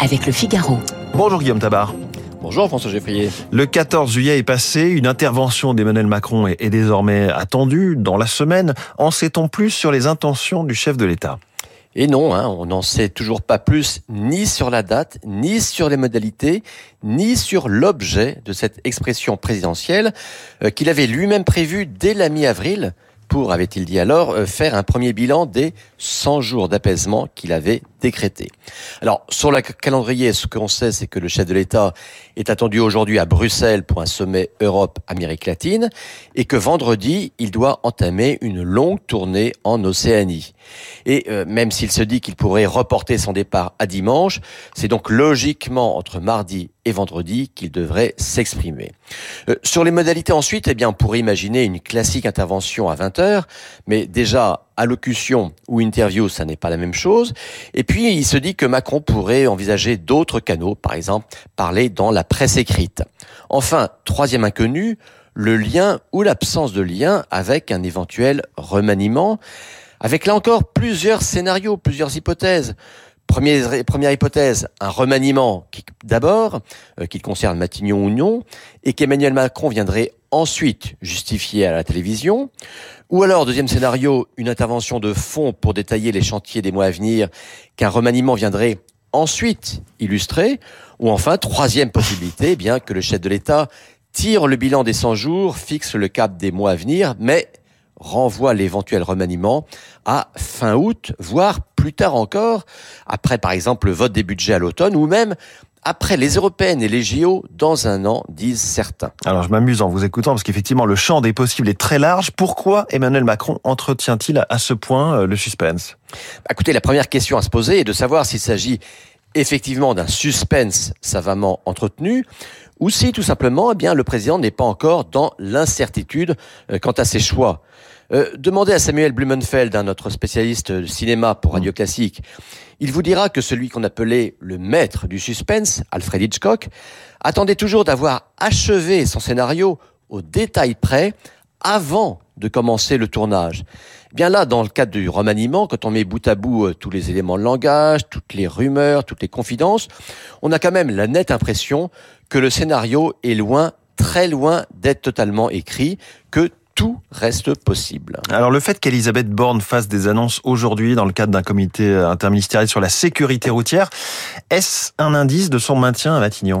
avec le Figaro. Bonjour Guillaume Tabar. Bonjour François Geffrier. Le 14 juillet est passé, une intervention d'Emmanuel Macron est, désormais attendue dans la semaine. En sait-on plus sur les intentions du chef de l'État? Et non, hein, on n'en sait toujours pas plus ni sur la date, ni sur les modalités, ni sur l'objet de cette expression présidentielle euh, qu'il avait lui-même prévue dès la mi-avril pour, avait-il dit alors, euh, faire un premier bilan des 100 jours d'apaisement qu'il avait décrété. Alors, sur le calendrier, ce qu'on sait, c'est que le chef de l'État est attendu aujourd'hui à Bruxelles pour un sommet Europe-Amérique latine et que vendredi, il doit entamer une longue tournée en Océanie. Et euh, même s'il se dit qu'il pourrait reporter son départ à dimanche, c'est donc logiquement entre mardi et vendredi qu'il devrait s'exprimer. Euh, sur les modalités ensuite, eh bien, on pourrait imaginer une classique intervention à 20 heures, mais déjà allocution ou interview, ça n'est pas la même chose. Et puis, il se dit que Macron pourrait envisager d'autres canaux, par exemple, parler dans la presse écrite. Enfin, troisième inconnu, le lien ou l'absence de lien avec un éventuel remaniement, avec là encore plusieurs scénarios, plusieurs hypothèses. Première, hypothèse, un remaniement qui, d'abord, euh, qui concerne Matignon ou non, et qu'Emmanuel Macron viendrait ensuite justifier à la télévision. Ou alors, deuxième scénario, une intervention de fond pour détailler les chantiers des mois à venir, qu'un remaniement viendrait ensuite illustrer. Ou enfin, troisième possibilité, bien que le chef de l'État tire le bilan des 100 jours, fixe le cap des mois à venir, mais renvoie l'éventuel remaniement à fin août, voire plus tard encore, après par exemple le vote des budgets à l'automne, ou même après les européennes et les JO dans un an, disent certains. Alors je m'amuse en vous écoutant parce qu'effectivement le champ des possibles est très large. Pourquoi Emmanuel Macron entretient-il à ce point euh, le suspense? Bah, Écoutez, la première question à se poser est de savoir s'il s'agit effectivement d'un suspense savamment entretenu ou si tout simplement eh bien le président n'est pas encore dans l'incertitude euh, quant à ses choix. Euh, demandez à Samuel Blumenfeld, un notre spécialiste de cinéma pour Radio Classique, il vous dira que celui qu'on appelait le maître du suspense, Alfred Hitchcock, attendait toujours d'avoir achevé son scénario au détail près avant de commencer le tournage. Bien là, dans le cadre du remaniement, quand on met bout à bout euh, tous les éléments de langage, toutes les rumeurs, toutes les confidences, on a quand même la nette impression que le scénario est loin, très loin d'être totalement écrit, que tout reste possible. Alors le fait qu'Elisabeth Borne fasse des annonces aujourd'hui dans le cadre d'un comité interministériel sur la sécurité routière, est-ce un indice de son maintien à Matignon?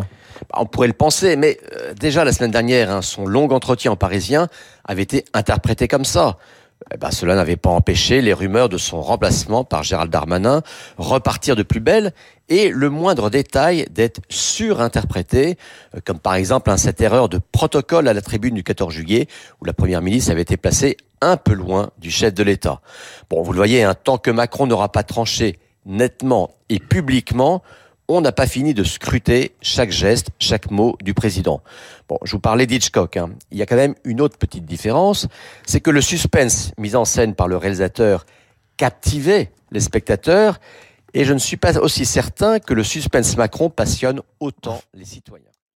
Bah, on pourrait le penser, mais euh, déjà la semaine dernière, hein, son long entretien en parisien avait été interprété comme ça. Eh ben, cela n'avait pas empêché les rumeurs de son remplacement par Gérald Darmanin repartir de plus belle et le moindre détail d'être surinterprété, euh, comme par exemple cette erreur de protocole à la tribune du 14 juillet où la première ministre avait été placée un peu loin du chef de l'État. Bon, vous le voyez, hein, tant que Macron n'aura pas tranché nettement et publiquement, on n'a pas fini de scruter chaque geste, chaque mot du président. Bon, je vous parlais d'Hitchcock. Hein. Il y a quand même une autre petite différence, c'est que le suspense mis en scène par le réalisateur captivait les spectateurs, et je ne suis pas aussi certain que le suspense Macron passionne autant les citoyens.